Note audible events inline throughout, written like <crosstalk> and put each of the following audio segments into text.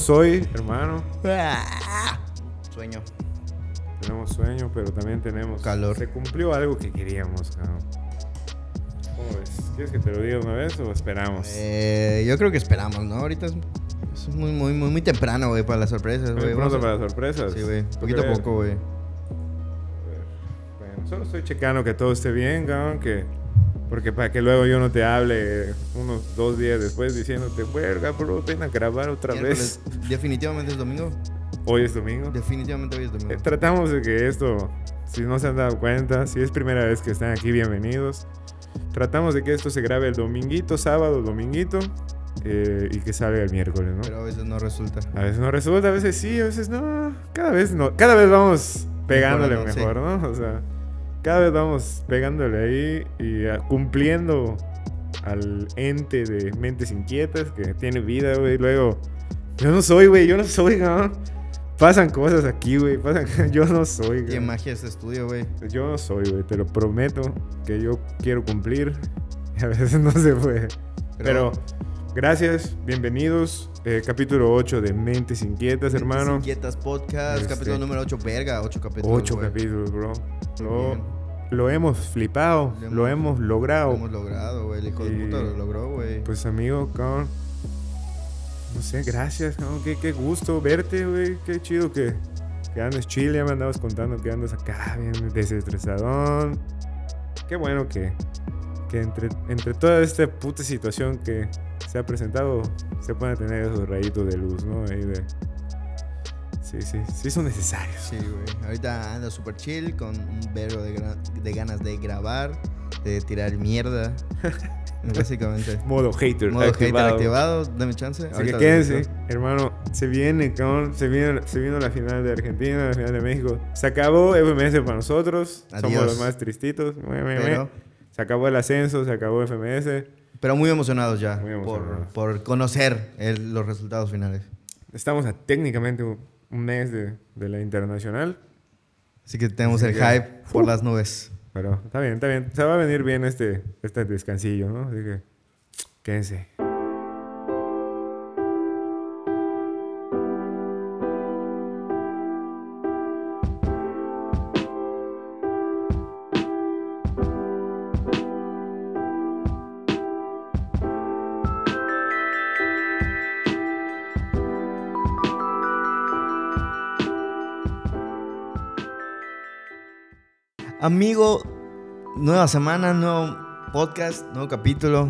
Tenemos hoy, hermano, Sueño. tenemos sueño, pero también tenemos Calor. Se cumplió algo que queríamos, cabrón. ¿Cómo ves? ¿Quieres que te lo diga una vez o esperamos? Eh, yo creo que esperamos, ¿no? Ahorita es, es muy, muy, muy, muy temprano, güey, para las sorpresas, güey. pronto a- para las sorpresas. Sí, güey. ¿Tú Poquito a poco, güey. Bueno, solo estoy checando que todo esté bien, cabrón, que... Porque para que luego yo no te hable unos dos días después diciéndote, verga, bro, ven a grabar otra vez. <laughs> Definitivamente es domingo. Hoy es domingo. Definitivamente hoy es Eh, domingo. Tratamos de que esto, si no se han dado cuenta, si es primera vez que están aquí, bienvenidos. Tratamos de que esto se grabe el dominguito, sábado, dominguito, eh, y que salga el miércoles, ¿no? Pero a veces no resulta. A veces no resulta, a veces sí, a veces no. Cada vez no, cada vez vamos pegándole mejor, ¿no? O sea, cada vez vamos pegándole ahí y ah, cumpliendo al ente de mentes inquietas que tiene vida, güey. Luego, yo no soy, güey, yo no soy, ¿no? Pasan cosas aquí, güey, pasan <laughs> yo no soy, Qué güey. magia este estudio, güey. Yo no soy, güey, te lo prometo que yo quiero cumplir y <laughs> a veces no se puede. Pero, gracias, bienvenidos. eh, capítulo 8 de Mentes Inquietas, Mentes hermano. Inquietas Podcast, Este- capítulo número 8, verga, 8 capítulos. 8 güey. capítulos, bro. Lo, lo hemos flipado, Lo lo hemos- hemos logrado. Lo hemos logrado, güey. El hijo de Y- puta lo logró, güey. Pues amigo, cabrón. No sé, gracias, cabrón. Qué, qué gusto verte, güey. Qué chido que, que andes chile. Ya me andabas contando que andas acá bien desestresadón. Qué bueno que, que entre, entre toda esta puta situación que se ha presentado, se puedan tener esos rayitos de luz, ¿no? Ahí de... Sí, sí, sí son necesarios. Sí, güey. Ahorita anda súper chill, con un verbo de, de ganas de grabar, de tirar mierda. <laughs> Básicamente. Modo hater Modo hater activado. activado, dame chance. Así que Ahorita lo quédense, hermano. Se viene, cabrón. Se, viene, se vino la final de Argentina, la final de México. Se acabó FMS para nosotros. Somos Adiós. los más tristitos. Pero, Se acabó el ascenso, se acabó FMS. pero muy emocionados ya Muy emocionados. Por, por conocer el- los resultados finales. Estamos a técnicamente un, mes de, de la internacional. Así que tenemos Así el que- hype por las nubes. Pero está bien, está bien. Se va a venir bien este, este descansillo, ¿no? Así que quédense. Amigo, nueva semana, nuevo podcast, nuevo capítulo.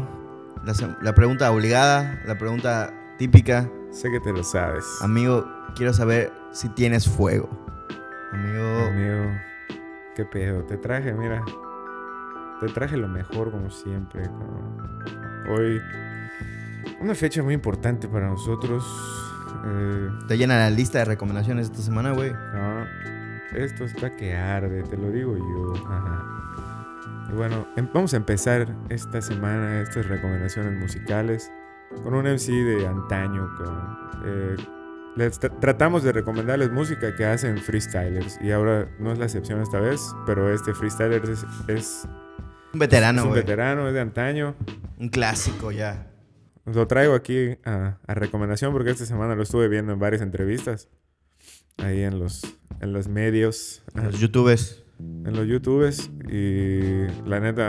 La, pregunta obligada, la pregunta típica. Sé que te lo sabes. Amigo, quiero saber si tienes fuego. Amigo, Amigo, qué pedo. Te traje, mira. Te traje lo mejor como siempre. Hoy, una fecha muy importante para nosotros. Eh, te llena la lista de recomendaciones esta semana, güey. no, esto está que arde, te lo digo yo. Ajá. Y bueno, em- vamos a empezar esta semana estas recomendaciones musicales con un MC de antaño. Eh, les tra- tratamos de recomendarles música que hacen freestylers y ahora no es la excepción esta vez, pero este freestyler es, es, Un veterano, es un güey. veterano, es de antaño. Un clásico ya. Lo traigo aquí a, a recomendación porque esta semana lo estuve viendo en varias entrevistas. Ahí en los, en los medios, Los youtubers. en los youtubes. Y la neta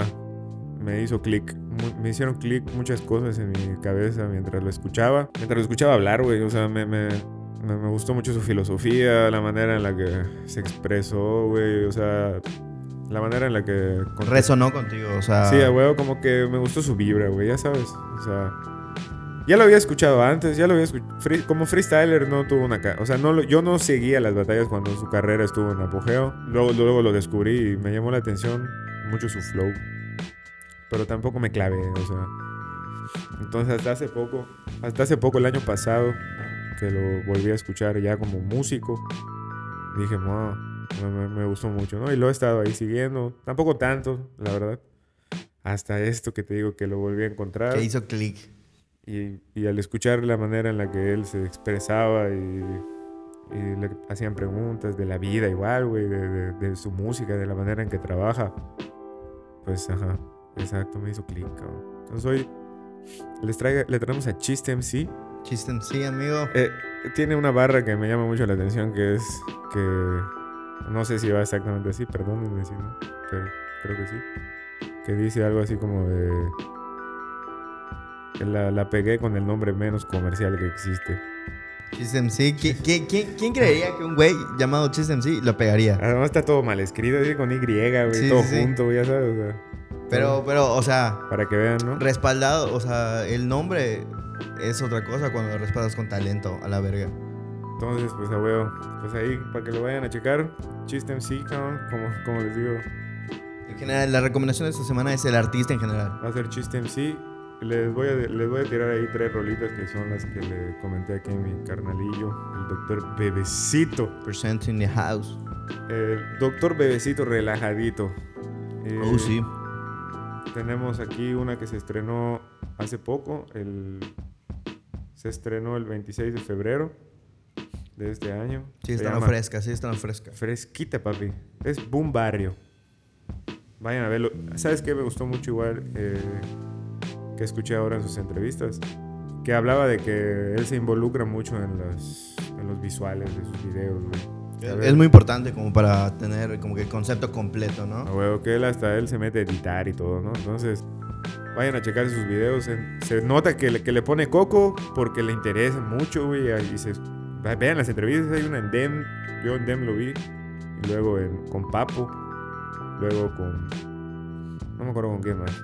me hizo clic. Me hicieron clic muchas cosas en mi cabeza mientras lo escuchaba. Mientras lo escuchaba hablar, güey. O sea, me, me, me, me gustó mucho su filosofía, la manera en la que se expresó, güey. O sea, la manera en la que... Resonó contigo, o sea. Sí, a huevo, como que me gustó su vibra, güey, ya sabes. O sea, ya lo había escuchado antes, ya lo había escuchado. como freestyler no tuvo una... O sea, no yo no seguía las batallas cuando su carrera estuvo en apogeo. Luego, luego lo descubrí y me llamó la atención mucho su flow. Pero tampoco me clavé, o sea. Entonces, hasta hace poco, hasta hace poco, el año pasado, que lo volví a escuchar ya como músico, dije, wow, me- me gustó mucho, ¿no? Y lo he estado ahí siguiendo, tampoco tanto, la verdad. Hasta esto que te digo que lo volví a encontrar. Que hizo clic. Y, y al escuchar la manera en la que él se expresaba y, y le hacían preguntas de la vida igual, güey, de, de- de su música, de la manera en que trabaja, pues, ajá, exacto, me hizo clic, cabrón. Entonces hoy les traiga, le traemos a Chiste MC Chistem, sí, amigo. Eh, tiene una barra que me llama mucho la atención, que es que... No sé si va exactamente así, perdónenme si no, pero creo que sí. Que dice algo así como de... La, la pegué con el nombre menos comercial que existe. Chistem, sí. ¿Qui- qui- quién, quién creería que un güey llamado Chistem, sí, lo pegaría? Además está todo mal escrito, así con Y, güey, Sí, todo sí, junto, ya sabes, o sea, Pero, pero, o sea, para que vean, ¿no? respaldado, o sea, el nombre es otra cosa cuando lo respaldas con talento, a la verga. Entonces, pues a huevo, pues ahí, para que lo vayan a checar, Chiste MC, cabrón, como, como les digo, En general, la recomendación de esta semana es el artista en general. va a ser Chiste MC. Les voy, a, les voy a tirar ahí tres rolitas que son las que le comenté aquí a mi carnalillo, el doctor Bebecito. Present in the house. El doctor Bebecito relajadito. Eh, Oh, sí. Tenemos aquí una que se estrenó hace poco. El, se estrenó el 26 de febrero de este año. Sí, está fresca, sí, está fresca. Fresquita, papi. Es Boom Barrio. Vayan a verlo. ¿Sabes qué? Me gustó mucho igual eh, que escuché ahora en sus entrevistas. Que hablaba de que él se involucra mucho en los, en los visuales de sus videos, güey. A Es muy importante como para tener como que el concepto completo, A ¿no? huevo, que él hasta él se mete a editar y todo, ¿no? Entonces, vayan a checar sus videos. se nota que le, que le pone coco porque le interesa mucho, güey. Y se, vean las entrevistas, hay una en Dem, yo en Dem lo vi. Y luego en- con Papo. Luego con... No me acuerdo con quién más.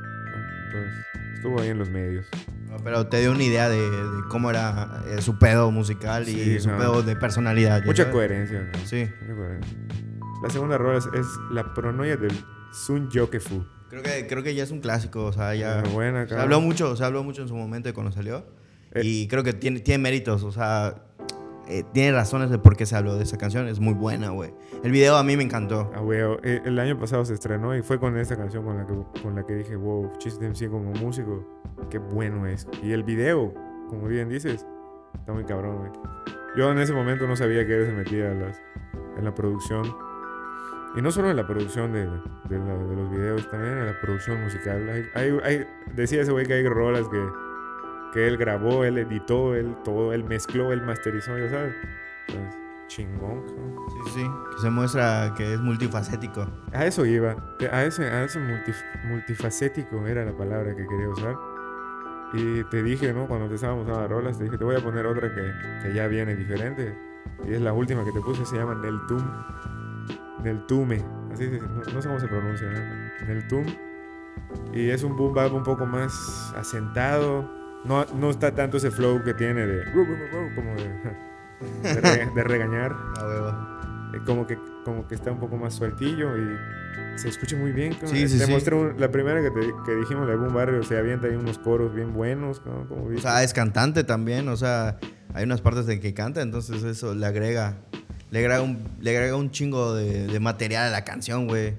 Entonces, estuvo ahí en los medios. No, Pero te dio una idea de, de cómo era eh, su pedo musical y Sí, su no. pedo de personalidad. ¿ya Mucha sabes? coherencia, ¿no? Sí. Mucha coherencia. La segunda rola es, es La pronoia del Sun Yokefu. Creo que, creo que ya es un clásico, o sea, ya... Muy buena, se habló mucho, se habló mucho en su momento de cuando salió. Eh. Y creo que tiene, tiene méritos, o sea, eh, tiene razones de por qué se habló de esa canción. Es muy buena, güey. El video a mí me encantó. Ah, huevo. Eh, El año pasado se estrenó y fue con esta canción con la que, con la que dije, wow, Chiste MC como músico, qué bueno es. Y el video, como bien dices, está muy cabrón, güey. Yo en ese momento no sabía que él se metía en, las- en la producción. Y no solo en la producción de, de la- de los videos, también en la producción musical. Hay, hay- hay- decía ese güey que hay rolas que, que él grabó, él editó, él todo, él mezcló, él masterizó, ya sabes. Entonces, chingón, cabrón. Sí, sí. Que se muestra que es multifacético. A eso iba. A ese, a ese multif- multifacético era la palabra que quería usar. Y te dije, ¿no? Cuando te estábamos dando rolas, te dije, te voy a poner otra que, que ya viene diferente. Y es la última que te puse, se llama Neltum. Neltume. Así no, no sé cómo se pronuncia, ¿no? Neltum. Y es un boom bap un poco más asentado. No, no está tanto ese flow que tiene de... Como de, <laughs> de, re- de regañar. Eh, como que como que está un poco más sueltillo y se escucha muy bien. Sí, sí, te sí. mostré un- la primera que, te- que dijimos, la de Boom Barrio, se avienta ahí unos coros bien buenos. como O sea, es cantante también, o sea, hay unas partes de que canta, entonces eso le agrega, le agrega un, le agrega un chingo de, de material a la canción, güey.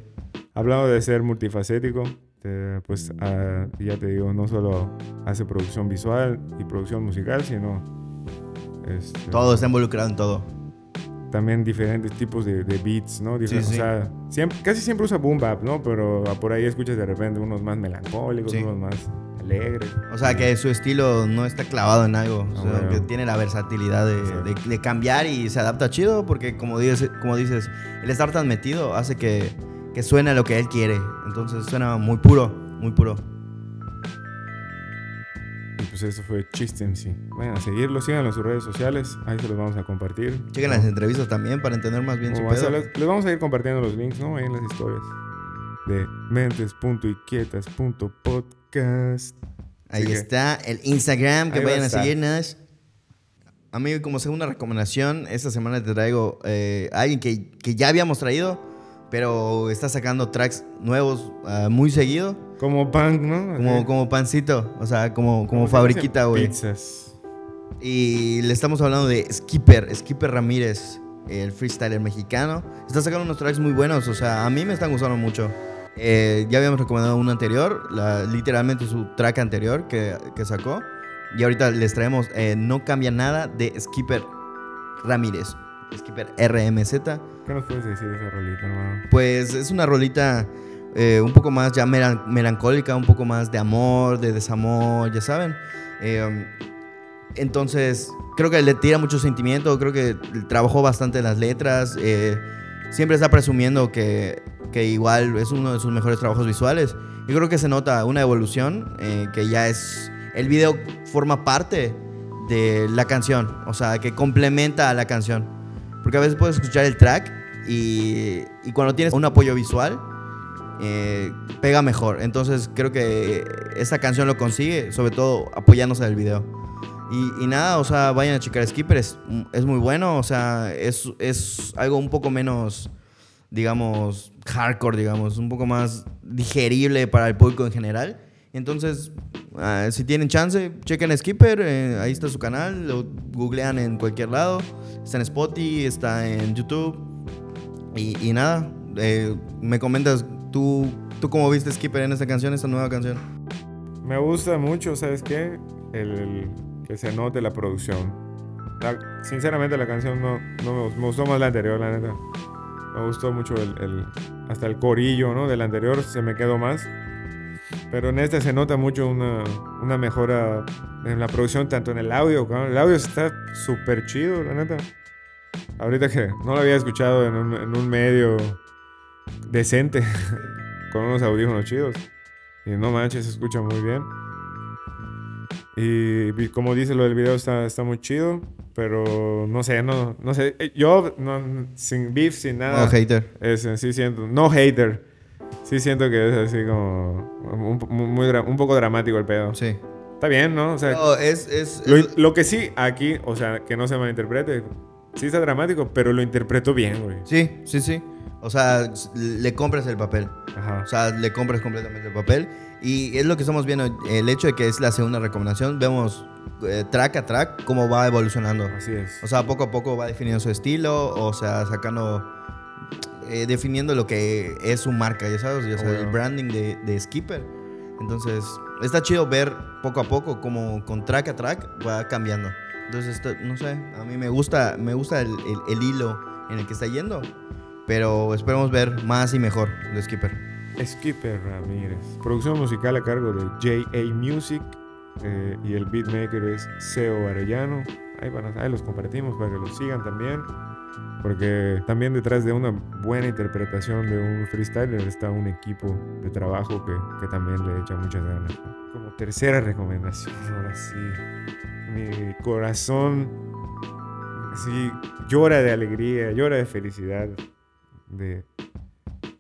Hablando de ser multifacético, te- pues ah, ya te digo, no solo hace producción visual y producción musical, sino este, Todo está involucrado en todo. también diferentes tipos de, de beats, ¿no? Difer- Sí, sí. O sea, siempre- casi siempre usa boom bap, ¿no? Pero por ahí escuchas de repente unos más melancólicos, Sí. unos más alegres. O sea, que su estilo no está clavado en algo, o Ah, sea, bueno. que tiene la versatilidad de, de- de cambiar y se adapta chido, porque como dices, como dices, el estar tan metido hace que, que suene a lo que él quiere. Entonces suena muy puro, muy puro. Y pues eso fue Chiste en sí. Vayan a seguirlo, síganlo en sus redes sociales, ahí se los vamos a compartir. Chequen las entrevistas también para entender más bien su a pedo. les vamos a ir compartiendo los links, ¿no? Ahí en las historias. De mentes.inquietas.podcast. Ahí Así que- está el Instagram, que va vayan a estar. seguirnos. Amigo, como segunda recomendación, esta semana te traigo eh, a alguien que, que ya habíamos traído, pero está sacando tracks nuevos ah, muy seguido, Como punk, ¿no? como, como pancito, o sea, como, como fabriquita, güey. Pizzas. Y le estamos hablando de Skipper, Skipper Ramírez, el freestyler mexicano. Está sacando unos tracks muy buenos, o sea, a mí me están gustando mucho. Eh, ya habíamos recomendado uno anterior, la- literalmente su track anterior que, que sacó. Y ahorita les traemos eh, No Cambia Nada de Skipper Ramírez, Skipper RMZ. ¿Qué nos puedes decir de esa rolita, hermano? Pues es una rolita eh, un poco más ya melan- melancólica, un poco más de amor, de desamor, ya saben. Eh, um, entonces, creo que le tira mucho sentimiento, creo que trabajó bastante en las letras. eh, siempre está presumiendo que, que igual es uno de sus mejores trabajos visuales. Y creo que se nota una evolución, eh, que ya es... El video forma parte de la canción, o sea, que complementa a la canción. Porque a veces puedes escuchar el track y, y cuando tienes un apoyo visual, eh, pega mejor. Entonces creo que esta canción lo consigue, sobre todo apoyándose del video. Y, y nada, o sea, vayan a checar Skipper, es, es muy bueno, o sea, es, es algo un poco menos, digamos, hardcore, digamos, un poco más digerible para el público en general. Entonces, ah, si tienen chance, chequen Skipper, eh, ahí está su canal, lo googlean en cualquier lado, está en Spotify, está en YouTube. Y, y nada, eh, me comentas, ¿tú, ¿tú cómo viste Skipper en esta canción, esta nueva canción? Me gusta mucho, ¿sabes qué? El, el que se note la producción. La- sinceramente la canción no, no me gustó más la anterior, la neta. Me gustó mucho el, el- hasta el corillo, ¿no? Del anterior se me quedó más. Pero en este se nota mucho una, una mejora en la producción, tanto en el audio. cabrón. El audio está súper chido, la neta. Ahorita que no lo había escuchado en un, en un medio decente, <laughs> con unos audífonos chidos. Y no manches, se escucha muy bien. Y, vi- como dice lo del video, está, está muy chido. Pero no sé, no, no sé. Yo, no, sin beef, sin nada. Oh, hater. Es, sí siento, no hater. Sí siento que es así como un, muy- un poco dramático el pedo. Sí. Está bien, ¿no? O sea, No, es, es, lo, es- lo que sí aquí, o sea, que no se malinterprete, sí está dramático, pero lo interpreto bien, güey. Sí, sí, sí. O sea, le compras el papel. Ajá. O sea, le compras completamente el papel. Y es lo que estamos viendo. El hecho de que es la segunda recomendación, vemos eh, track a track cómo va evolucionando. Así es. O sea, poco a poco va definiendo su estilo, o sea, sacando, eh, definiendo lo que es su marca, ya sabes, ya sabes, el branding de, de Skipper. Entonces, está chido ver poco a poco cómo con track a track va cambiando. Entonces, esto, no sé, a mí me gusta, me gusta el, el- el hilo en el que está yendo, pero esperemos ver más y mejor de Skipper. Skipper Ramírez. Producción musical a cargo de J.A. Music. eh, y el beatmaker es Seo Arellano. Ahí, van a- ahí los compartimos para que los sigan también. Porque también detrás de una buena interpretación de un freestyler está un equipo de trabajo que, que también le echa muchas ganas. Como tercera recomendación, ahora sí. Mi corazón sí, llora de alegría, llora de felicidad de,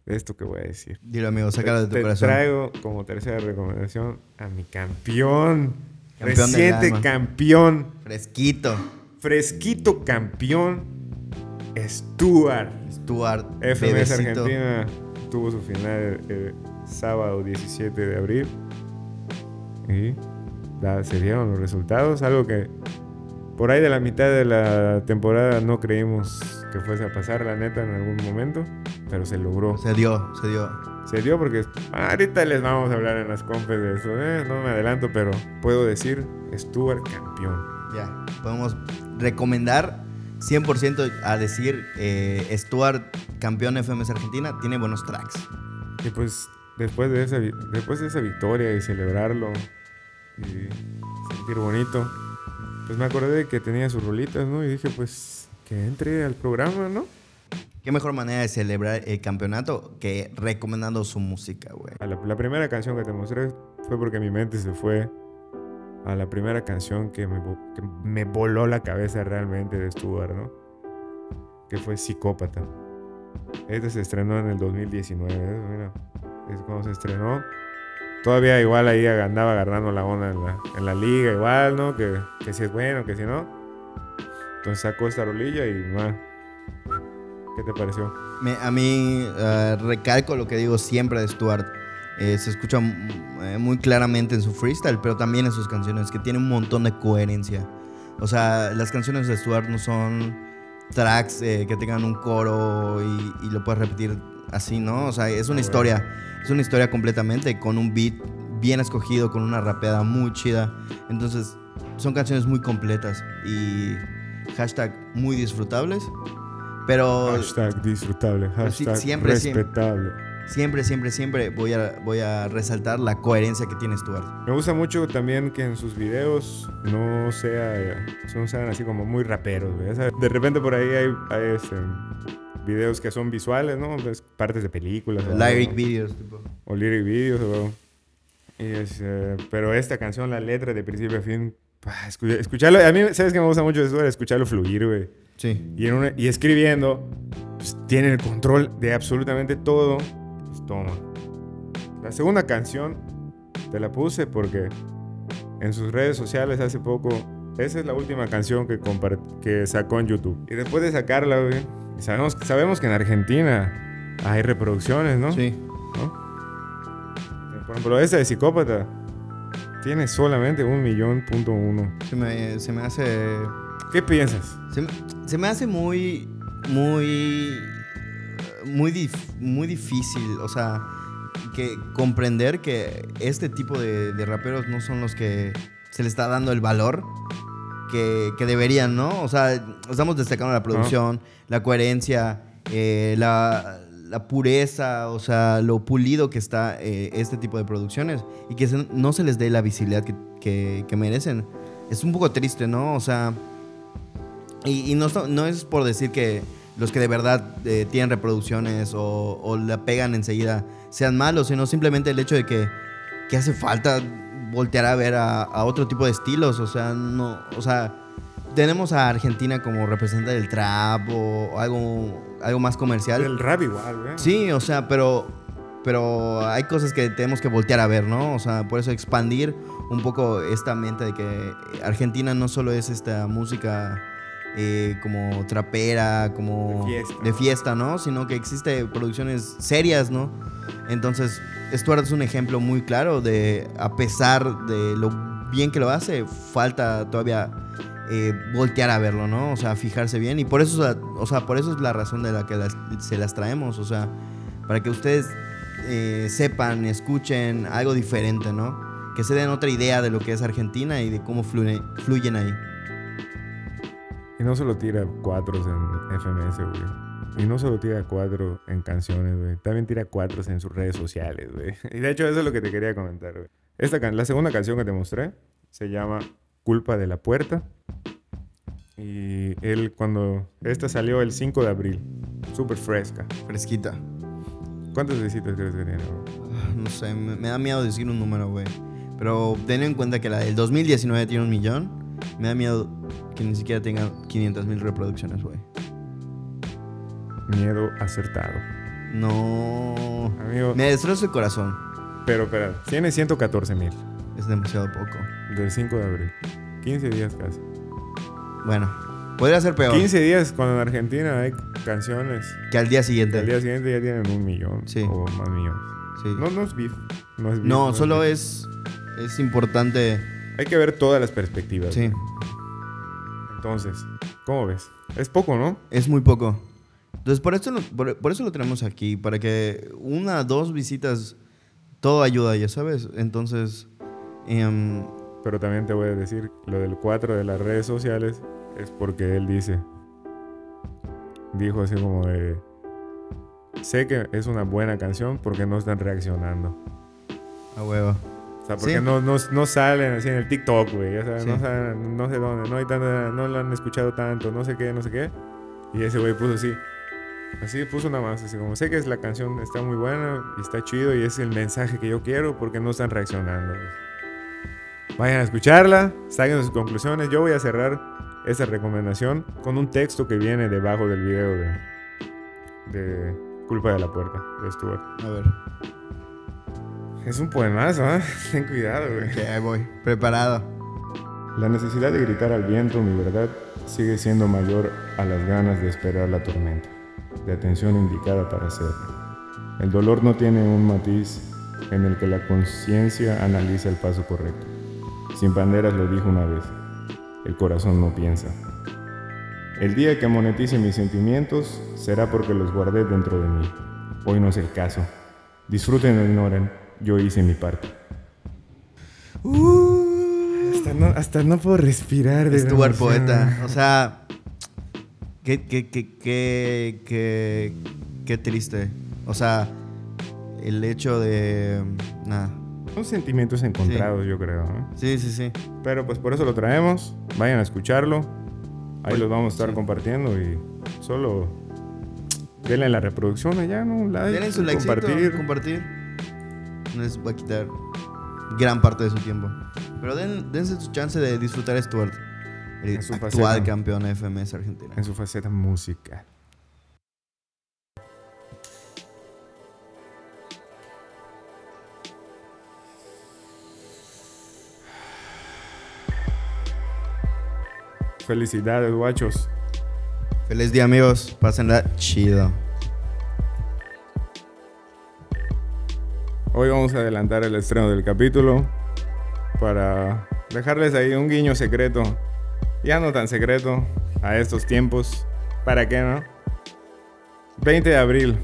de esto que voy a decir. Dilo, amigo, sácalo de tu Te corazón. traigo como tercera recomendación a mi campeón. Campeón reciente campeón. Fresquito. Fresquito campeón. Stuart. Stuart. FMS bebecito. Argentina tuvo su final el sábado 17 de abril. Y se dieron los resultados. Algo que por ahí de la mitad de la temporada no creímos que fuese a pasar, la neta, en algún momento. Pero se logró. Se dio, se dio. Se dio porque ahorita les vamos a hablar en las compes de eso. eh, No me adelanto, pero puedo decir Stuart campeón. Ya, podemos recomendar 100% a decir eh, Stuart, campeón FMS Argentina, tiene buenos tracks. Y pues después de esa, después de esa victoria y celebrarlo y sentir bonito, pues me acordé de que tenía sus rolitas, ¿no? Y dije, pues que entre al programa, ¿no? Qué mejor manera de celebrar el campeonato que recomendando su música, güey. La, la primera canción que te mostré fue porque mi mente se fue a la primera canción que me, que me voló la cabeza realmente de Stuart, ¿no? Que fue Psicópata. Este se estrenó en el 2019, ¿eh? Mira, es cuando se estrenó. Todavía igual ahí andaba agarrando la onda en la, en la liga, igual, ¿no? Que, que si es bueno, que si no. Entonces sacó esta rolilla y, man, ¿qué te pareció? Me- a mí eh, recalco lo que digo siempre de Stuart. Eh, se escucha mm, eh, muy claramente en su freestyle, pero también en sus canciones, que tiene un montón de coherencia. O sea, las canciones de Stuart no son tracks eh, que tengan un coro y, y lo puedes repetir así, ¿no? O sea, es una historia, es una historia completamente con un beat bien escogido, con una rapeada muy chida. Entonces, son canciones muy completas y hashtag muy disfrutables. Pero Hashtag disfrutable, sí, hashtag siempre. respetable. siempre, siempre, siempre voy a, voy a resaltar la coherencia que tiene Stuart. Me gusta mucho también que en sus videos no sea, no sean así como muy raperos, de repente por ahí hay, hay, este, videos que son visuales, ¿no? Pues, partes de películas. o Lyric algo. videos. tipo. O lyric videos, o... y es, eh, pero esta canción, la letra de principio a fin, escucharlo, a mí, ¿sabes qué me gusta mucho de esto? Escucharlo fluir, güey. Sí. Y, en una- y escribiendo, pues, tiene el control de absolutamente todo. Toma. La segunda canción te la puse porque en sus redes sociales hace poco, esa es la última canción que, sacó en YouTube. Y después de sacarla, güey, sabemos, sabemos que en Argentina hay reproducciones, ¿no? Sí. ¿no? Por ejemplo, esta de Psicópata tiene solamente un millón punto uno. Se me, se me hace. ¿Qué piensas? Se me, se me hace muy. Muy. Muy, dif- muy difícil. O sea, que comprender que este tipo de, de raperos no son los que se le está dando el valor que, que deberían, ¿no? O sea, estamos destacando la producción, la coherencia, eh, la, la pureza, o sea, lo pulido que está eh, este tipo de producciones y que se- no se les dé la visibilidad que, que- que merecen. Es un poco triste, ¿no? O sea, y, y no, no es por decir que los que de verdad eh, tienen reproducciones o, o la pegan enseguida sean malos, sino simplemente el hecho de que, que hace falta voltear a ver a, a otro tipo de estilos. O sea, no, o sea, tenemos a Argentina como representante del trap o, algo, algo más comercial. El rap igual, güey. Sí, o sea, pero, pero hay cosas que tenemos que voltear a ver, ¿no? O sea, por eso expandir un poco esta mente de que Argentina no solo es esta música eh, como trapera, como De fiesta. de fiesta, ¿no? Sino que existe producciones serias, ¿no? Entonces, Stuart es un ejemplo muy claro de, a pesar de lo bien que lo hace, falta todavía eh, voltear a verlo, ¿no? O sea, fijarse bien. Y por eso, es la- o sea, por eso es la razón de la que las- se las traemos. O sea, para que ustedes eh, sepan, escuchen algo diferente, ¿no? Que se den otra idea de lo que es Argentina y de cómo fluye- fluyen ahí. Y no solo tira cuatros en FMS, güey. Y no solo tira cuatro en canciones, güey. También tira cuatros en sus redes sociales, güey. <laughs> Y de hecho eso es lo que te quería comentar, güey. Esta can- la segunda canción que te mostré se llama Culpa de la Puerta. Y él cuando... Esta salió el 5 de abril. Súper fresca. Fresquita. ¿Cuántas visitas crees que tiene, güey? Ah, No sé, me, me da miedo decir un número, güey. Pero ten en cuenta que la del 2019 tiene un millón. Me da miedo que ni siquiera tenga 500 mil reproducciones, güey. Miedo acertado. No. Amigo, Me destroza el corazón. pero espera, tiene 114 mil. Es demasiado poco. Del 5 de abril. 15 días casi. Bueno, podría ser peor 15 días cuando en Argentina hay canciones. que al día siguiente. Al día siguiente ya tienen un millón Sí. o más millones. Sí. No, no es beef. No, es beef, No, es solo beef. es, es importante. Hay que ver todas las perspectivas. Sí, Entonces, ¿cómo ves? Es poco, ¿no? es muy poco. Entonces, por eso, lo, por, por eso lo tenemos aquí, para que una, dos visitas, todo ayuda, ya sabes. Entonces, em, Pero también te voy a decir, lo del 4 de las redes sociales es porque él dice, dijo así como de, sé que es una buena canción porque no están reaccionando. a huevo. O sea, porque Sí. no, no, no salen así en el TikTok, güey. Ya sabes, Sí. no, salen- no sé dónde, no hay tanta, no lo han escuchado tanto, no sé qué, no sé qué. Y ese güey puso así. Así puso nada más, así como sé que es la canción está muy buena y está chido y es el mensaje que yo quiero porque no están reaccionando. Vayan a escucharla, saquen sus conclusiones. Yo voy a cerrar esa recomendación con un texto que viene debajo del video de, de Culpa de la Puerta de Stuart. A ver, Es un poemazo, ¿eh? <laughs> Ten cuidado, güey. ahí voy. Preparado. La necesidad de gritar al viento mi verdad sigue siendo mayor a las ganas de esperar la tormenta, de atención indicada para hacerlo. El dolor no tiene un matiz en el que la conciencia analiza el paso correcto. Sin banderas lo dijo una vez, el corazón no piensa. El día que monetice mis sentimientos será porque los guardé dentro de mí. Hoy no es el caso. Disfruten o ignoren, yo hice mi parte. Hasta no, hasta no puedo respirar de Stuart. Poeta. O sea, qué, qué, qué, qué, qué, qué triste. O sea, el hecho de... Nada. Son sentimientos encontrados, yo creo. ¿no? Sí, sí, sí. Pero pues por eso lo traemos. Vayan a escucharlo. Ahí Bueno, los vamos a estar sí. compartiendo y solo denle la reproducción allá, ¿no? Like, Denle su like, compartir. compartir. No les va a quitar gran parte de su tiempo. Pero den, dense su chance de disfrutar a Stuart, el En su actual faceta. campeón de FMS Argentina. en su faceta musical. Felicidades, guachos. Feliz día, amigos. Pásenla chido. Hoy vamos a adelantar el estreno del capítulo para dejarles ahí un guiño secreto, ya no tan secreto, a estos tiempos. ¿Para qué no? 20 de abril.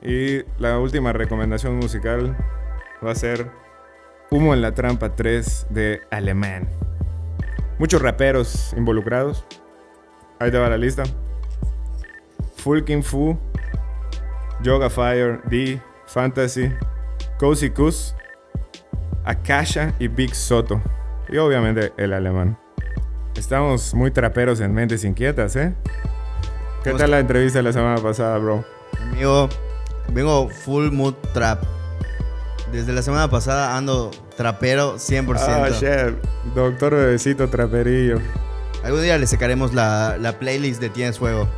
Y la última recomendación musical va a ser Humo en la Trampa 3 de Alemán. Muchos raperos involucrados. Ahí te va la lista. Fulkin Fu, Yoga Fire, D, Fantasy, Cozy Kus, Akasha y Big Soto. Y obviamente el alemán. Estamos muy traperos en mentes inquietas, ¿eh? ¿Qué ¿Cómo tal la entrevista de la semana pasada, bro? Amigo, vengo full mood trap. Desde la semana pasada ando trapero 100%. Ah, shit. Doctor Bebecito Traperillo. Algún día le sacaremos la, la playlist de Tienes Fuego.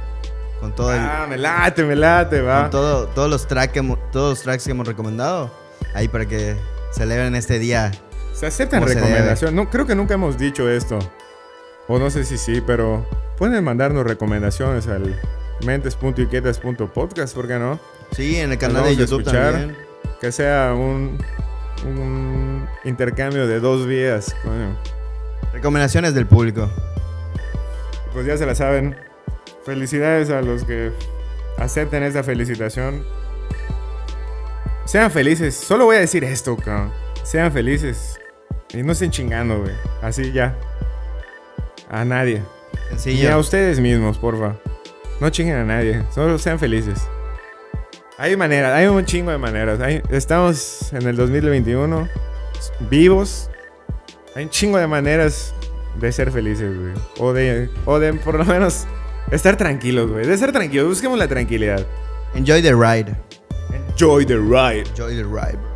Con todo el, Ah, me late, me late, va. con todo, todos, los track que todos los tracks que hemos recomendado. Ahí para que celebren este día. Se aceptan ¿Cómo se recomendaciones. No, creo que nunca hemos dicho esto. O no sé si sí, pero pueden mandarnos recomendaciones al mentes.inquietas.podcast, ¿por qué no? Sí, en el canal de YouTube escuchar. también. Que sea un, un intercambio de dos vías. coño. Recomendaciones del público. Pues ya se la saben. Felicidades a los que acepten esta felicitación. Sean felices. Solo voy a decir esto, cabrón. Sean felices. Y no estén chingando, güey. Así ya. A nadie. Ni a Sencillo. ustedes mismos, porfa. No chinguen a nadie. Solo sean felices. Hay maneras, hay un chingo de maneras. Hay- estamos en el 2021, vivos. Hay un chingo de maneras de ser felices, güey. O de, o de por lo menos estar tranquilos, güey. De ser tranquilos, busquemos la tranquilidad. Enjoy the ride. Enjoy the ride. Enjoy the ride, bro.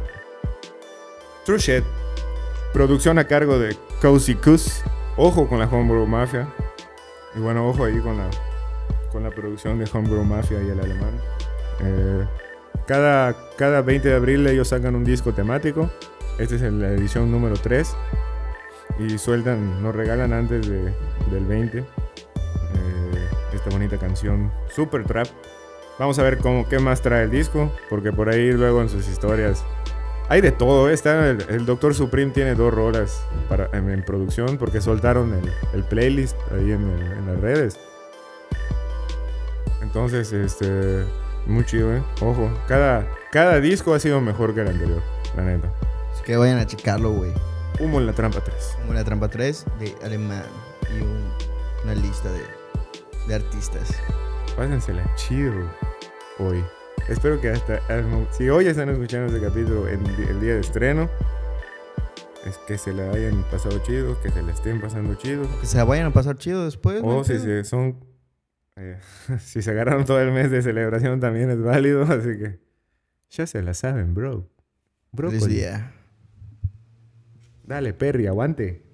True shit. Producción a cargo de Cozy Kus. Ojo con la Homebrew Mafia. Y bueno, ojo ahí con la, con la producción de Homebrew Mafia y el alemán. Eh, cada, cada 20 de abril ellos sacan un disco temático. Esta es la edición número 3. Y sueltan, nos regalan antes de- del 20 eh, esta bonita canción, Super Trap. Vamos a ver cómo, qué más trae el disco, porque por ahí luego en sus historias hay de todo, ¿eh? está el, el Doctor Supreme tiene dos rolas para, en, en producción porque soltaron el, el playlist ahí en, en las redes. Entonces, este, muy chido, ¿eh? Ojo, cada, cada disco ha sido mejor que el anterior, la neta. Así que vayan a checarlo, güey. Humo en la trampa 3. Como la trampa 3 de Alemán. Y un- una lista de, de artistas. Pásensela chido hoy. Espero que hasta, si hoy están escuchando este capítulo en el día de estreno, es que se la hayan pasado chido, que se la estén pasando chido. Que se la vayan a pasar chido después. O si se son. eh, <laughs> si se agarraron todo el mes de celebración también es válido, <laughs> así que. Ya se la saben, bro. Bro. Dale, Perry, aguante.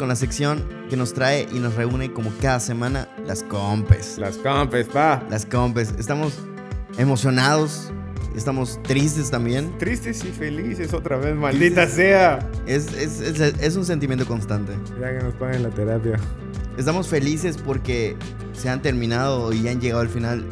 Con la sección que nos trae y nos reúne como cada semana las compes. Las compes, pa. Las compes. Estamos emocionados, estamos tristes también. Tristes y felices otra vez, maldita sea. Es, es, es, es un sentimiento constante. Ya que nos paguen la terapia. Estamos felices porque se han terminado y han llegado al final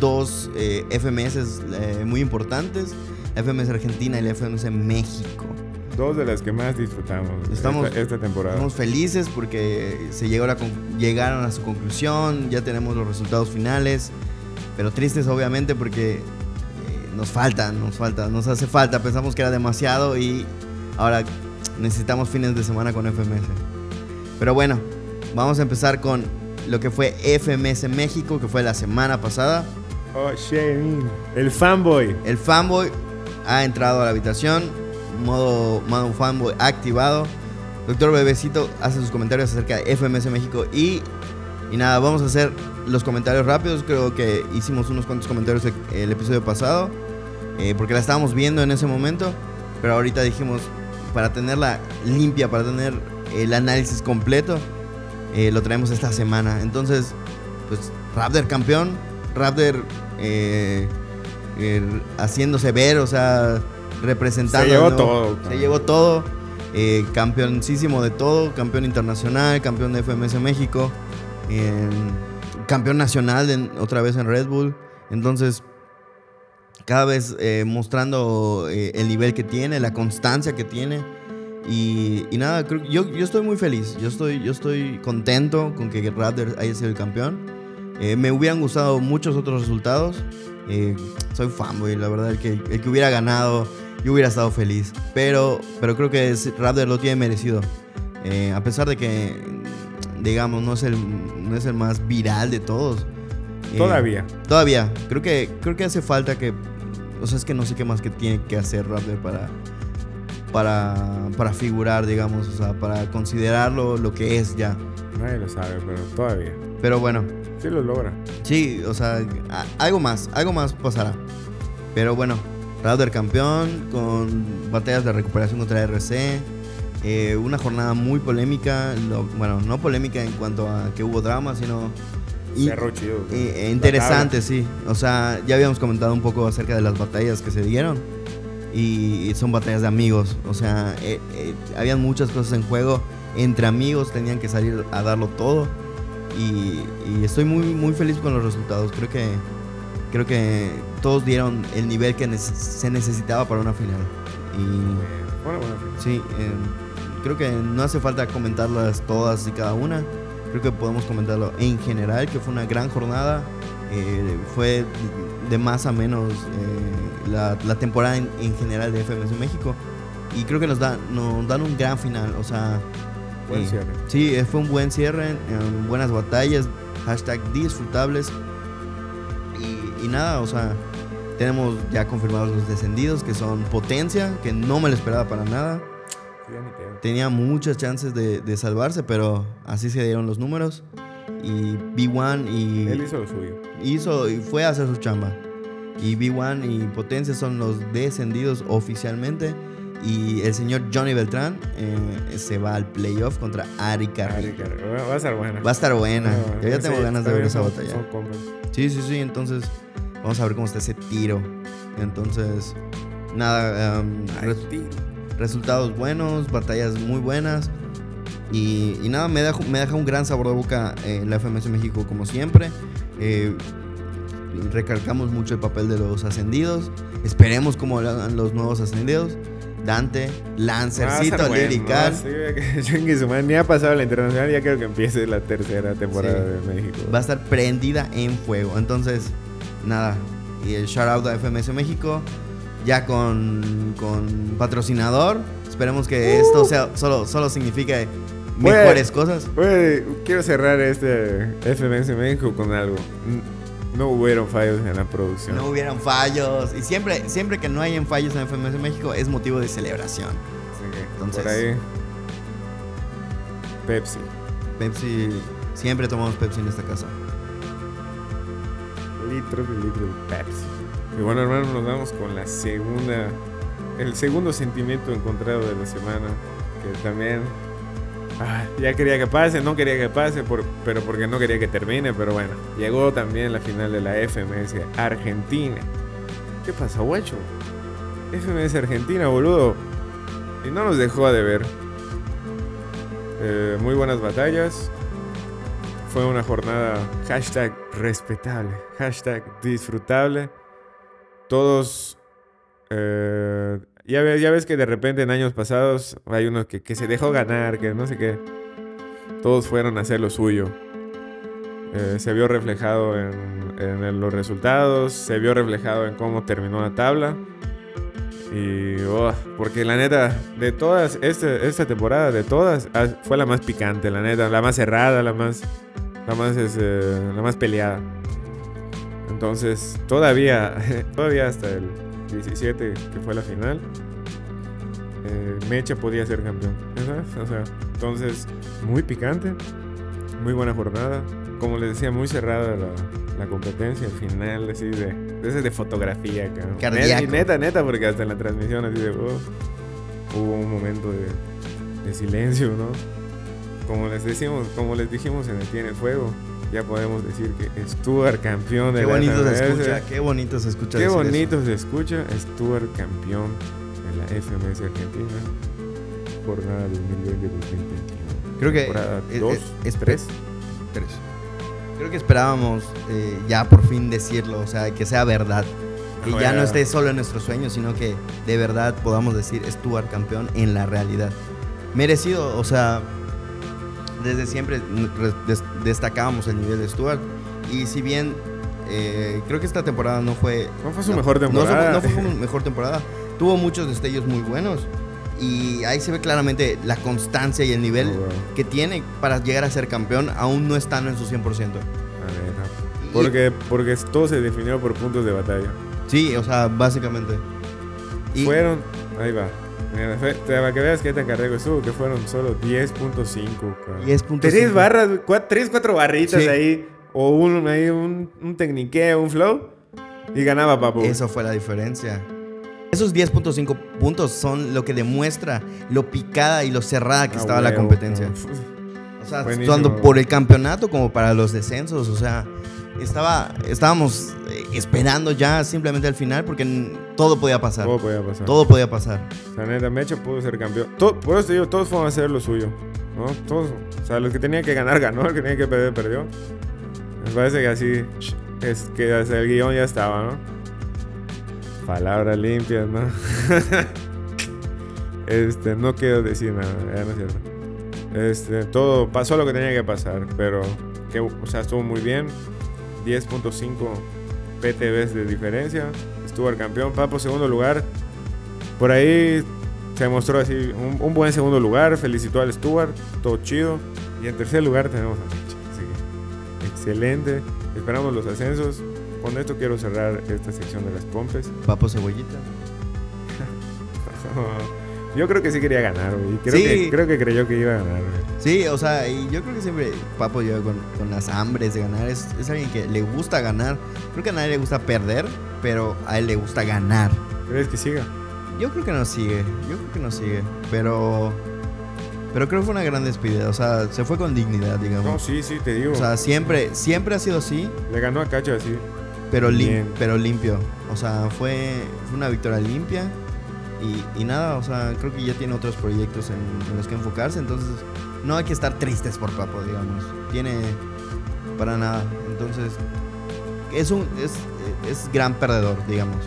dos eh, FMS eh, muy importantes. La FMS Argentina y la FMS México. Dos de las que más disfrutamos Estamos- esta, esta temporada. Estamos felices porque se llegó la llegaron a su conclusión, ya tenemos los resultados finales, pero tristes obviamente porque eh, nos falta, nos falta, nos hace falta. Pensamos que era demasiado y ahora necesitamos fines de semana con FMS. Pero bueno, vamos a empezar con lo que fue FMS México, que fue la semana pasada. Oh, shame. El fanboy. El fanboy ha entrado a la habitación, modo, modo fanboy activado. Doctor Bebecito hace sus comentarios acerca de FMS México y, y nada, vamos a hacer los comentarios rápidos. Creo que hicimos unos cuantos comentarios el, el episodio pasado, eh, porque la estábamos viendo en ese momento, pero ahorita dijimos, para tenerla limpia, para tener el análisis completo, eh, lo traemos esta semana. Entonces, pues Raptor campeón, Raptor eh, eh, haciéndose ver, o sea, representando. Se llevó ¿no? todo. Se llevó todo. Eh, campeoncísimo de todo, campeón internacional, campeón de FMS México, eh, campeón nacional otra vez en Red Bull. Entonces, cada vez eh, mostrando eh, el nivel que tiene, la constancia que tiene. Y, y nada, creo- yo, yo estoy muy feliz, yo estoy, yo estoy contento con que Raptor haya sido el campeón. Eh, me hubieran gustado muchos otros resultados. Eh, soy fanboy, la verdad, el que, el que hubiera ganado, yo hubiera estado feliz. Pero, pero creo que Raptor lo tiene merecido. Eh, a pesar de que, digamos, no es el, no es el más viral de todos. Eh, Todavía. Todavía. Creo que, creo que hace falta que. O sea, es que no sé qué más que tiene que hacer Raptor para. Para, para figurar, digamos, o sea, para considerarlo lo que es ya. Nadie lo sabe, pero todavía. Pero bueno, Sí lo logra. sí, o sea, algo más, algo más pasará. Pero bueno, Raptor campeón con batallas de recuperación contra RC. eh, una jornada muy polémica, lo- bueno, no polémica en cuanto a que hubo drama, sino y- chido. eh, interesante, sí. O sea, ya habíamos comentado un poco acerca de las batallas que se dieron. Y son batallas de amigos. O sea, eh, eh, habían muchas cosas en juego. Entre amigos tenían que salir a darlo todo. Y, y estoy muy, muy feliz con los resultados. Creo que, creo que todos dieron el nivel que se necesitaba para una final. Y Bueno, bueno, fin. Sí, eh, creo que no hace falta comentarlas todas y cada una. Creo que podemos comentarlo en general, que fue una gran jornada. eh, fue de más a menos eh, la, la temporada en, en general de FMS México. Y creo que nos, da, nos dan un gran final. O sea, Buen cierre. Sí, eh, fue un buen cierre, buenas batallas, hashtag disfrutables. Y, y nada, o sea, tenemos ya confirmados los descendidos, que son Potencia, que no me lo esperaba para nada. Tenía muchas chances de, de salvarse, pero así se dieron los números. Y B1 y Él hizo lo suyo. hizo y fue a hacer su chamba. Y B1 y Potencia son los descendidos oficialmente. Y el señor Johnny Beltrán eh, se va al playoff contra Ari Carrillo. Va a estar buena. Va a estar buena. Ah, Yo ya sí, tengo ganas de ver esa son- batalla. son. Sí, sí, sí. Entonces, vamos a ver cómo está ese tiro. Entonces, nada. um, res- resultados buenos, batallas muy buenas. Y, y nada, me deja, me deja un gran sabor de boca eh, la FMS México, como siempre. Eh, recalcamos mucho el papel de los ascendidos. Esperemos cómo hagan los nuevos ascendidos. Dante, Lancercito, bueno, Lirical. ¿no? Sí, <laughs> ha pasado la internacional, ya creo que empiece la tercera temporada Sí. de México. va a estar prendida en fuego. Entonces, nada. Y el shout out a FMS México. Ya con, con patrocinador. Esperemos que esto sea solo, solo signifique mejores cosas. Quiero cerrar este FMS México con algo. No hubieron fallos en la producción. No hubieron fallos. Y siempre, siempre que no hayan fallos en FMS México es motivo de celebración. Entonces- por ahí. Pepsi. Pepsi, siempre tomamos Pepsi en esta casa. Litros y litros de Pepsi. Y bueno, hermano, nos vamos con la segunda. El segundo sentimiento encontrado de la semana. Que también. Ya quería que pase, no quería que pase, pero porque no quería que termine. Pero bueno, llegó también la final de la FMS Argentina. ¿Qué pasa, guacho? FMS Argentina, boludo. Y no nos dejó de ver. Eh, muy buenas batallas. Fue una jornada hashtag respetable, hashtag disfrutable. Todos... eh, ya, ves, ya ves que de repente en años pasados hay uno que, que se dejó ganar, que no sé qué. Todos fueron a hacer lo suyo. Eh, se vio reflejado en, en los resultados, se vio reflejado en cómo terminó la tabla. Y, oh, porque la neta, de todas, este, esta temporada, de todas, fue la más picante, la neta, la más cerrada, la más, la más, este, la más peleada. Entonces, todavía, <laughs> todavía hasta el 17, que fue la final, eh, Mecha podía ser campeón. O sea, entonces, muy picante, muy buena jornada. Como les decía, muy cerrada la, competencia. Al final, así de, de, de fotografía, Cardíaco. Neta, neta, porque hasta en la transmisión, así de, oh, hubo un momento de, de silencio, ¿no? Como les decimos, como les dijimos en el Tiene Fuego, ya podemos decir que Stuart campeón de qué bonito se escucha, qué bonito se escucha. Qué bonito se escucha Stuart campeón de la FMS Argentina. Jornada 2020-2021. Creo que dos, es, tres, tres. Creo que esperábamos eh, ya por fin decirlo, o sea, que sea verdad. Que ya no esté solo en nuestros sueños, sino que de verdad podamos decir Stuart campeón en la realidad. Merecido, o sea, desde siempre destacábamos el nivel de Stuart. Y si bien eh, creo que esta temporada no fue. No fue su mejor temporada. No, fue su mejor temporada. Tuvo muchos destellos muy buenos. Y ahí se ve claramente la constancia y el nivel oh, que tiene para llegar a ser campeón, aún no estando en su 100%. Porque, porque todo se definió por puntos de batalla. Sí, o sea, básicamente. Y Fueron. Ahí va. Para que veas que tan carrego estuvo, que fueron solo 10.5. 10.5. Tres barras, tres, cuatro barritas ahí. O un, ahí un, un tecniqueo, un flow. Y ganaba Papu. Eso fue la diferencia. Esos 10.5 puntos son lo que demuestra lo picada y lo cerrada que ah, estaba la competencia. O sea, tanto por el campeonato como para los descensos. O sea, estaba, estábamos eh, esperando ya simplemente al final porque todo podía pasar. Todo podía pasar. Todo podía pasar. O sea, neta, Mecha pudo ser campeón. por eso te digo, todos fueron a hacer lo suyo. ¿no? Todos. O sea, los que tenían que ganar, <laughs> ganó. El que tenía que perder, perdió. Me parece que así. Es que el guion ya estaba, ¿no? Palabras limpias, ¿no? <laughs> este, no quiero decir nada, ya no es cierto. Este, todo pasó lo que tenía que pasar, pero que, o sea, estuvo muy bien. 10.5 PTVs de diferencia. Estuvo el campeón, Papo, segundo lugar. Por ahí se mostró así un, buen segundo lugar. Felicitó al Stuart, todo chido. Y en tercer lugar tenemos a Mecha. excelente. Esperamos los ascensos. Con esto quiero cerrar esta sección de las pompes. Papo Cebollita. Yo creo que sí quería ganar, güey. Creo, que, creo que creyó que iba a ganar, güey. Sí, o sea, y yo creo que siempre Papo lleva con, con las hambres de ganar. Es, es, alguien que le gusta ganar. Creo que a nadie le gusta perder, pero a él le gusta ganar. ¿Crees que siga? Yo creo que no sigue. Yo creo que no sigue. Pero. Pero creo que fue una gran despedida. O sea, se fue con dignidad, digamos. No, sí, sí, te digo. O sea, siempre, siempre ha sido así. Le ganó a Cacho así. Pero, pero limpio. O sea, fue, fue una victoria limpia. Y, nada, o sea, creo que ya tiene otros proyectos en, los que enfocarse, entonces no hay que estar tristes por Papo, digamos. Tiene para nada. Entonces, es un es, es gran perdedor, digamos.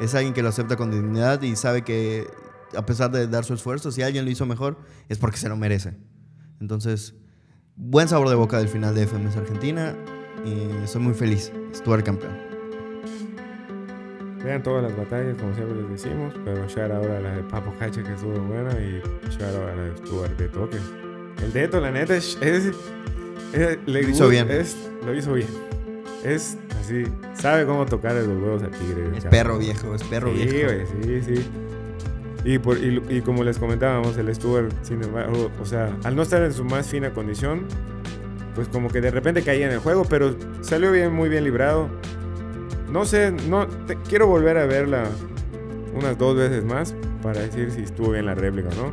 Es alguien que lo acepta con dignidad y sabe que a pesar de dar su esfuerzo, si alguien lo hizo mejor, es porque se lo merece. Entonces, buen sabor de boca del final de FMS Argentina y soy muy feliz. Estuve campeón. Vean todas las batallas, como siempre les decimos, pero shout ahora la de Papo Cacha que estuvo buena y shout ahora la de Stuart de toque. El Deto, la neta, es, lo hizo bien. lo hizo bien. Es así, sabe cómo tocar los huevos al tigre. Es perro viejo, es perro viejo. sí, sí. Y, por, y, como les comentábamos, el Stuart, sin embargo, o sea, al no estar en su más fina condición, pues como que de repente caía en el juego, pero salió bien, muy bien librado. No sé, no quiero volver a verla unas dos veces más para decir si estuvo bien la réplica o no.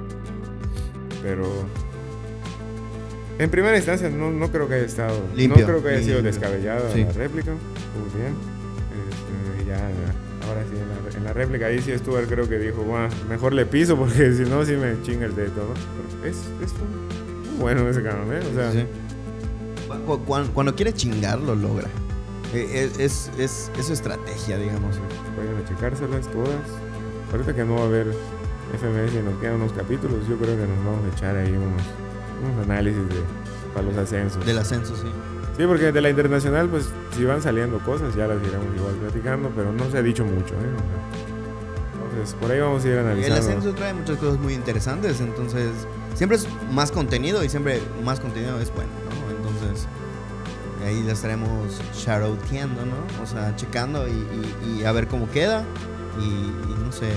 Pero en primera instancia no, no creo que haya estado. Limpio, no creo que haya sido descabellada la réplica. Muy bien. Este, ya, ahora sí, en la, en la, réplica ahí sí estuvo, creo que dijo, bueno, mejor le piso porque <laughs> si no, sí me chinga el dedo, ¿no? es, es bueno ese cabrón, ¿eh? O sea, sí. cuando, cuando quiere chingar, lo logra. Eh, es, es, es, su estrategia, digamos. Vayan a checárselas todas. Ahorita que no va a haber FMS y nos quedan unos capítulos, yo creo que nos vamos a echar ahí unos, unos análisis de, para los ascensos. Del ascenso, sí. Sí, porque de la internacional, pues si van saliendo cosas, ya las iremos igual platicando, pero no se ha dicho mucho, ¿eh? O sea, entonces, por ahí vamos a ir El analizando. ascenso trae muchas cosas muy interesantes, entonces siempre es más contenido y siempre más contenido es bueno, ¿no? Entonces ahí la estaremos shadowteando, ¿no? O sea, checando y, y- y a ver cómo queda y, no sé,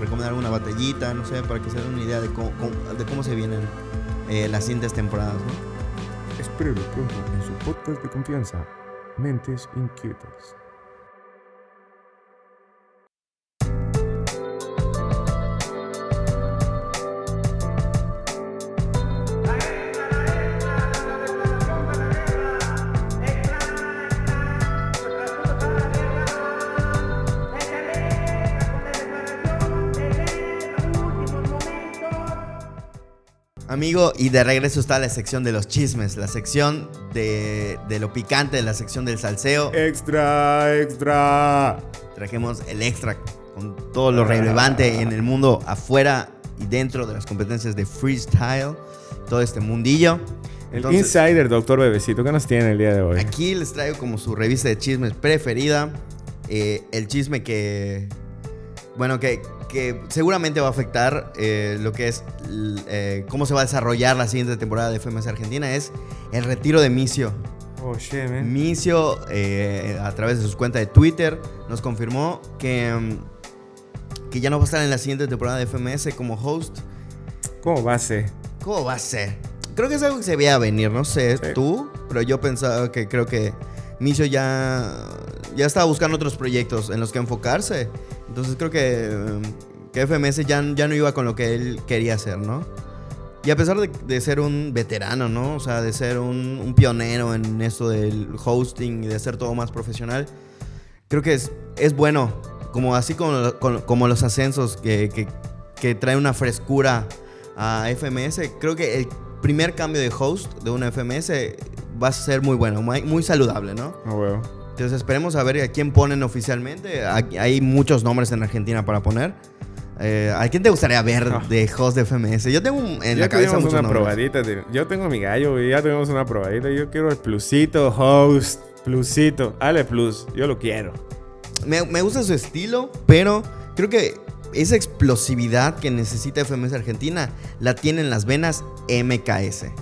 recomendar alguna batallita, no sé, para que se den una idea de cómo, de cómo se vienen eh, las siguientes temporadas, ¿no? Espérelo pronto en su podcast de confianza, Mentes Inquietas. Amigo, y de regreso está la sección de los chismes, la sección de, de lo picante, la sección del salseo. Extra, extra. Trajimos el extra con todo lo relevante en el mundo afuera y dentro de las competencias de freestyle, todo este mundillo. El insider, doctor Bebecito, ¿qué nos tiene el día de hoy? aquí les traigo como su revista de chismes preferida. eh, el chisme que, bueno, que, que seguramente va a afectar eh, lo que es eh, cómo se va a desarrollar la siguiente temporada de FMS Argentina es el retiro de Micio. Oh, shit, man. Micio, eh, a través de sus cuentas de Twitter, nos confirmó que, mm, que ya no va a estar en la siguiente temporada de FMS como host. ¿Cómo va a ser? ¿Cómo va a ser? Creo que es algo que se veía venir, no sé Sí. tú, pero yo pensaba que creo que Micio ya, ya estaba buscando otros proyectos en los que enfocarse. Entonces creo que, que FMS ya, ya no iba con lo que él quería hacer, ¿no? Y a pesar de, de ser un veterano, ¿no? O sea, de ser un, un pionero en esto del hosting y de hacer todo más profesional, creo que es, es bueno. Como así como, como, como los ascensos que, que, que trae una frescura a FMS, creo que el primer cambio de host de una FMS va a ser muy bueno, muy, muy saludable, ¿no? No, huevo. Entonces esperemos a ver a quién ponen oficialmente. Hay muchos nombres en Argentina para poner. Eh, ¿A quién te gustaría ver Ah. de host de FMS? Yo tengo un- en ya la cabeza muchos una nombres. probadita. de- Yo tengo mi gallo, güey. Ya tuvimos una probadita. Yo quiero el plusito, host. Plusito. Ale plus. Yo lo quiero. Me, me gusta su estilo, pero creo que esa explosividad que necesita FMS Argentina la tiene en las venas MKS.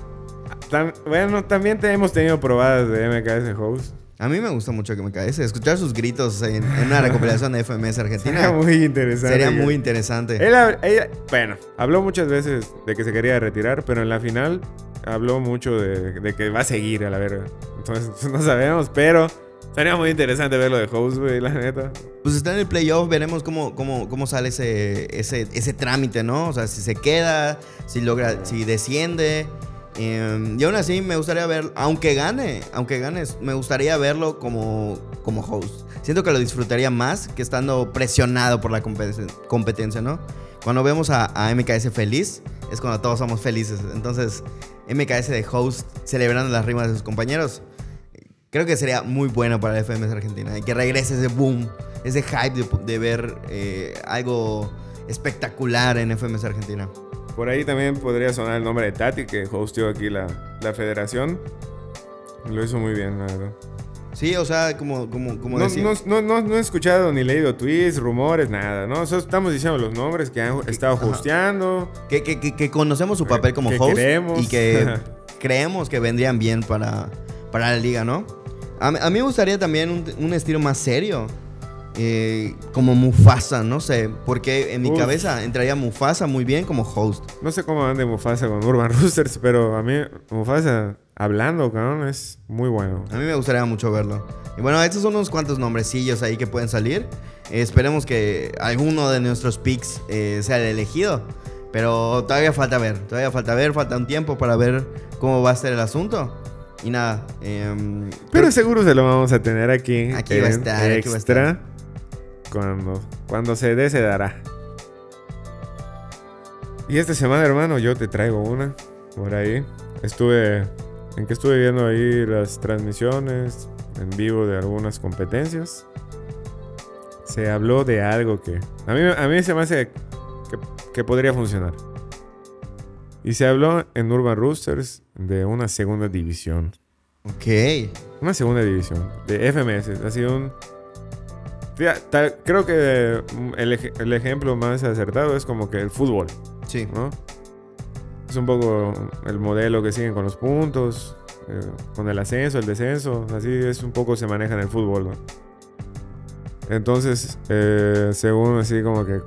Bueno, también te hemos tenido probadas de MKS host. A mí me gusta mucho que MKS. Escuchar sus gritos en, en una recopilación de FMS Sería Argentina muy interesante. sería muy interesante. Él ella- bueno, habló muchas veces de que se quería retirar, pero en la final habló mucho de, de que va a seguir a la verga. Entonces <laughs> no sabemos, pero sería muy interesante verlo de host, güey, la neta. Pues está en el playoff, veremos cómo, cómo, cómo sale ese, ese, ese trámite, ¿no? O sea, si se queda, si logra, si desciende. Eh, y aún así me gustaría ver, aunque gane, aunque gane, me gustaría verlo como, como host. Siento que lo disfrutaría más que estando presionado por la competen- competencia, ¿no? Cuando vemos a, a MKS feliz, es cuando todos somos felices. Entonces, MKS de host celebrando las rimas de sus compañeros, Creo que sería muy bueno para FMS Argentina. Y que regrese ese boom, ese hype de, de ver eh, algo espectacular en FMS Argentina. Por ahí también podría sonar el nombre de Tati, que hosteó aquí la, la federación. Lo hizo muy bien, la verdad. Sí, o sea, como, como, como No, decía. no, no, no, he escuchado ni leído tweets, rumores, nada, ¿no? Solo estamos diciendo los nombres que han estado hosteando. que, que- que- que conocemos su papel como que host queremos. y que <laughs> creemos que vendrían bien para, para la liga, ¿no? A, mí- a mí me gustaría también un, un estilo más serio. Eh, como Mufasa, no sé. Porque en mi Uf. cabeza entraría Mufasa muy bien como host. No sé cómo ande Mufasa con Urban <laughs> Roosters, pero a mí Mufasa hablando, cabrón, es muy bueno. A mí me gustaría mucho verlo. Y bueno, estos son unos cuantos nombrecillos ahí que pueden salir. Eh, esperemos que alguno de nuestros picks eh, sea el elegido. Pero todavía falta ver, todavía falta ver, falta un tiempo para ver cómo va a ser el asunto. Y nada, em, Pero seguro se lo vamos a tener aquí. Aquí va a estar, aquí va a extra. Cuando, cuando se dé, se dará. Y esta semana, hermano, yo te traigo una. Por ahí. Estuve. En que estuve viendo ahí las transmisiones en vivo de algunas competencias. Se habló de algo que. A mí, a mí se me hace que, que podría funcionar. Y se habló en Urban Roosters de una segunda división. Ok. Una segunda división de FMS. Ha sido un. Tal- creo que mm, el, ej- el ejemplo más acertado es como que el fútbol, Sí. ¿no? Es un poco el modelo que siguen con los puntos, eh, con el ascenso, el descenso. Así es un poco se maneja en el fútbol, ¿no? Entonces, eh, según así como que.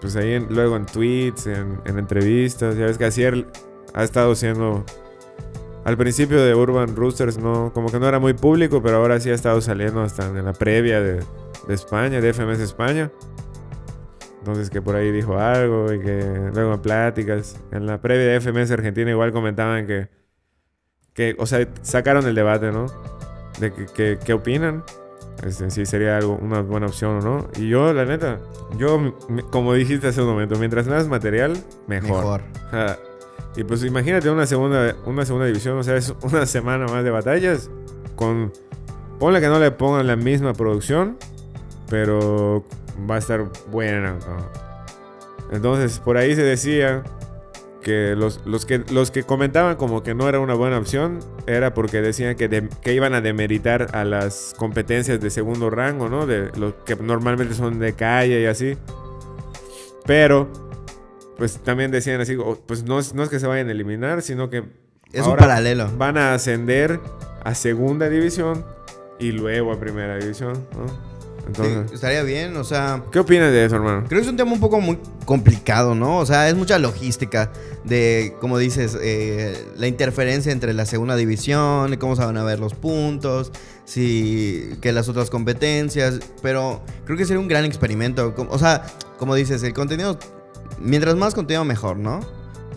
Pues ahí en- luego en tweets, en, en entrevistas, ya ves que Asier ha estado siendo al principio de Urban Roosters no, como que no era muy público, pero ahora sí ha estado saliendo hasta en la previa de, de España, de FMS España. Entonces que por ahí dijo algo y que luego en pláticas. En la previa de FMS Argentina igual comentaban que, que o sea, sacaron el debate, ¿no? De que, que- qué opinan. Este, si sería algo, una buena opción o no. Y yo, la neta, yo, como dijiste hace un momento, mientras más material, mejor. Mejor. <laughs> Y pues imagínate una segunda, una segunda división, o sea, es una semana más de batallas. Con. Ponle que no le pongan la misma producción, pero va a estar buena. ¿no? Entonces, por ahí se decía que los, los que los que comentaban como que no era una buena opción era porque decían que, de- que iban a demeritar a las competencias de segundo rango, ¿no? De los que normalmente son de calle y así. Pero, pues también decían así, pues no es, no es que se vayan a eliminar, sino que Es un paralelo. van a ascender a segunda división y luego a primera división, ¿no? Entonces, Sí, estaría bien, o sea, ¿qué opinas de eso, hermano? creo que es un tema un poco muy complicado, ¿no? O sea, es mucha logística de, como dices, eh, la interferencia entre la segunda división, cómo se van a ver los puntos, si que las otras competencias, pero creo que sería un gran experimento. O sea, como dices, el contenido, mientras más contenido mejor, ¿no?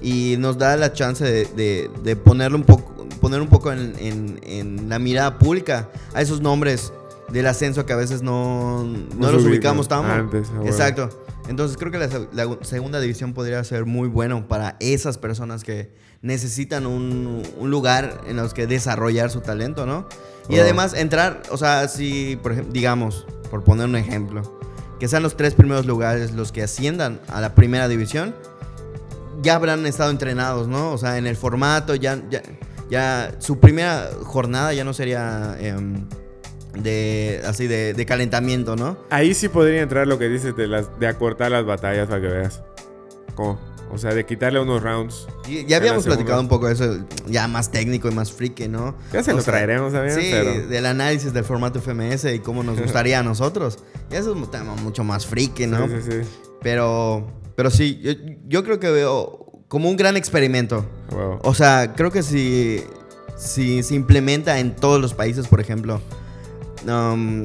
Y nos da la chance de, de- de ponerlo un poco, poner un poco en, en- en la mirada pública a esos nombres del ascenso que a veces no, no se los ubicamos tan antes, bueno. Exacto. Entonces creo que la, se- la segunda división podría ser muy bueno para esas personas que necesitan un, un lugar en los que desarrollar su talento, ¿no? Y Oh. además entrar, o sea, si, por ejemplo, digamos, por poner un ejemplo, que sean los tres primeros lugares los que asciendan a la primera división, ya habrán estado entrenados, ¿no? O sea, en el formato, ya, ya, ya su primera jornada ya no sería em, de, así, de, de calentamiento, ¿no? Ahí sí podría entrar lo que dices de, las, de acortar las batallas para que veas. ¿Cómo? O sea, de quitarle unos rounds. Y- Ya habíamos platicado un poco de eso, ya más técnico y más friki, ¿no? Ya se O lo sea, traeremos también, Sí, pero... del análisis del formato FMS y cómo nos <laughs> gustaría a nosotros. Ya eso es un tema mucho más friki, ¿no? Sí, sí, sí. Pero, pero sí, yo, yo creo que veo como un gran experimento. Wow. O sea, creo que si, si se implementa en todos los países, por ejemplo, um,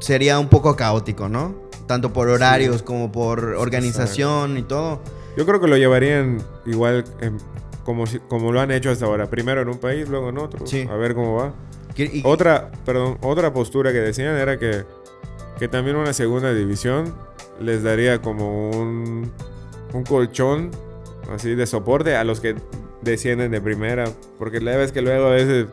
sería un poco caótico, ¿no? Tanto por horarios como por organización y todo. Yo creo que lo llevarían igual em, como, si- como lo han hecho hasta ahora. Primero en un país, luego en otro. Sí. A ver cómo va. Y- Otra, perdón, otra postura que decían era que, que también una segunda división les daría como un, un colchón así de soporte a los que descienden de primera. Porque la vez que luego a veces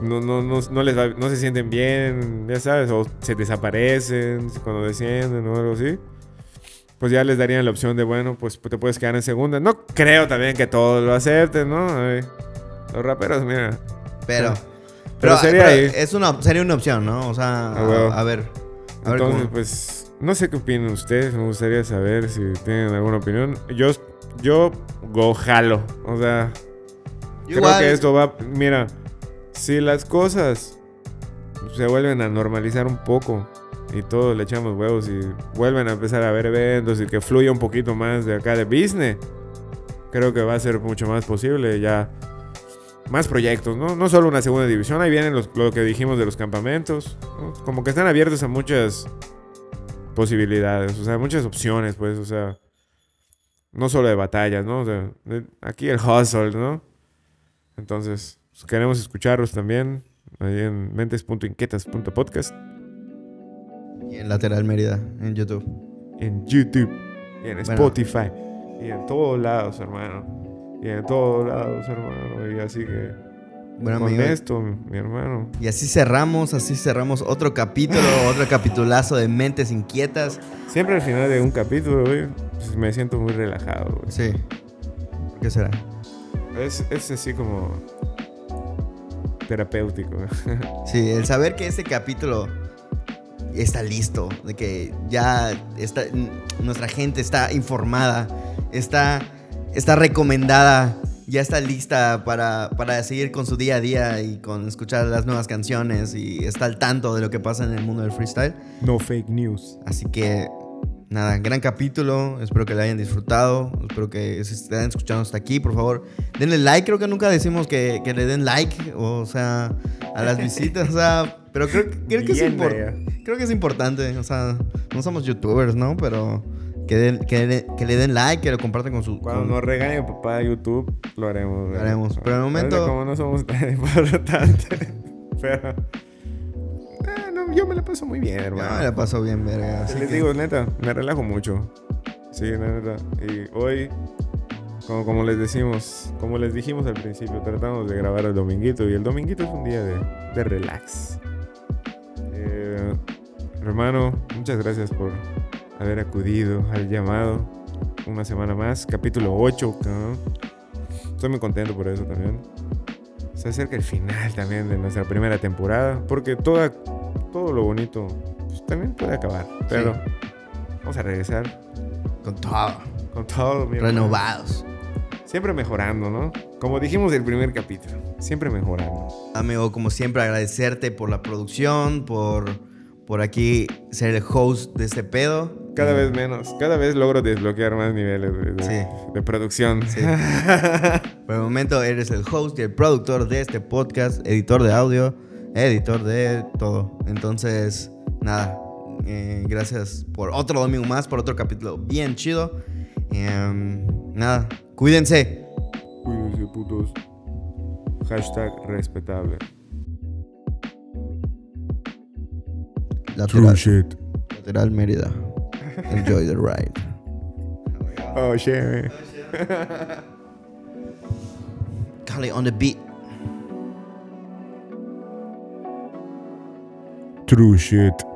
no, no, no, no les va- no se sienten bien, ya sabes, o se desaparecen cuando descienden o algo así. Pues ya les darían la opción de, bueno, pues te puedes quedar en segunda. No creo también que todos lo acepten, ¿no? Ay, los raperos, mira. pero, Pero sería pero es una, sería una opción, ¿no? O sea, Ah, huevo. a, a ver. A ver Entonces, cómo- pues, no sé qué opinan ustedes. Me gustaría saber si tienen alguna opinión. Yo, yo go jalo. O sea, creo Igual- que esto va. Mira, si las cosas se vuelven a normalizar un poco y todos le echamos huevos y vuelven a empezar a ver eventos y que fluya un poquito más de acá de business, creo que va a ser mucho más posible ya. Más proyectos, ¿no? No solo una segunda división, ahí vienen los- lo que dijimos de los campamentos. Como que están abiertos a muchas posibilidades, o sea, muchas opciones, pues, o sea, no solo de batallas, ¿no? O sea, de- aquí el hustle, ¿no? Entonces, queremos escucharlos también ahí en mentes.inquietas.podcast, Y en Lateral Mérida, en YouTube. en YouTube, y en Bueno. Spotify, y en todos lados, hermano. Y en todos lados, hermano. Y así que, Bueno, con amigo, esto, mi hermano. Y así cerramos, así cerramos otro capítulo, <laughs> otro capitulazo de Mentes Inquietas. Siempre al final de un capítulo, güey, pues, me siento muy relajado, güey. Sí. ¿Por qué será? Es, es así como. Terapéutico. <laughs> Sí, el saber que este capítulo está listo, de que ya está, nuestra gente está informada, está, está recomendada, ya está lista para, para seguir con su día a día y con escuchar las nuevas canciones y está al tanto de lo que pasa en el mundo del freestyle. No fake news. Así que, nada, gran capítulo. Espero que lo hayan disfrutado. Espero que se estén escuchando hasta aquí. Por favor, denle like. Creo que nunca decimos que, que le den like, o sea, a las <laughs> visitas. O sea, pero creo, creo que es creo que es importante. O sea, no somos youtubers, ¿no? Pero que, den- que, le- que le den like, que lo compartan con su. Cuando con- nos regañe papá de YouTube, lo haremos. Lo haremos. Pero momento- Como no somos <laughs> tan importantes. <laughs> Pero. Ah, no, yo me la paso muy bien, Ya hermano. me la paso bien, verga. así Les que- digo, neta, me relajo mucho. Sí, neta. Y hoy, como, como les decimos, como les dijimos al principio, tratamos de grabar el dominguito y el dominguito es un día de, de relax. Eh, hermano, muchas gracias por haber acudido al llamado. Una semana más, capítulo 8, cabrón. Estoy muy contento por eso también. Se acerca el final también de nuestra primera temporada, porque toda, todo lo bonito pues, también puede acabar. Pero vamos a regresar Con todo. con todo. mi hermano. Renovados. Siempre mejorando, ¿no? Como dijimos el primer capítulo, siempre mejorando. Amigo, como siempre, agradecerte por la producción, por, por aquí ser el host de este pedo. Cada Eh, vez menos, cada vez logro desbloquear más niveles de, de- Sí. de producción. Sí. <laughs> Por el momento eres el host y el productor de este podcast, editor de audio, editor de todo. Entonces, nada, eh, gracias por otro domingo más, por otro capítulo bien chido. Em, nada, cuídense. Cuídense, putos. Hashtag respetable. Lateral, shit. lateral Mérida. Enjoy the ride. Oh, shit. Cali on the beat. True shit.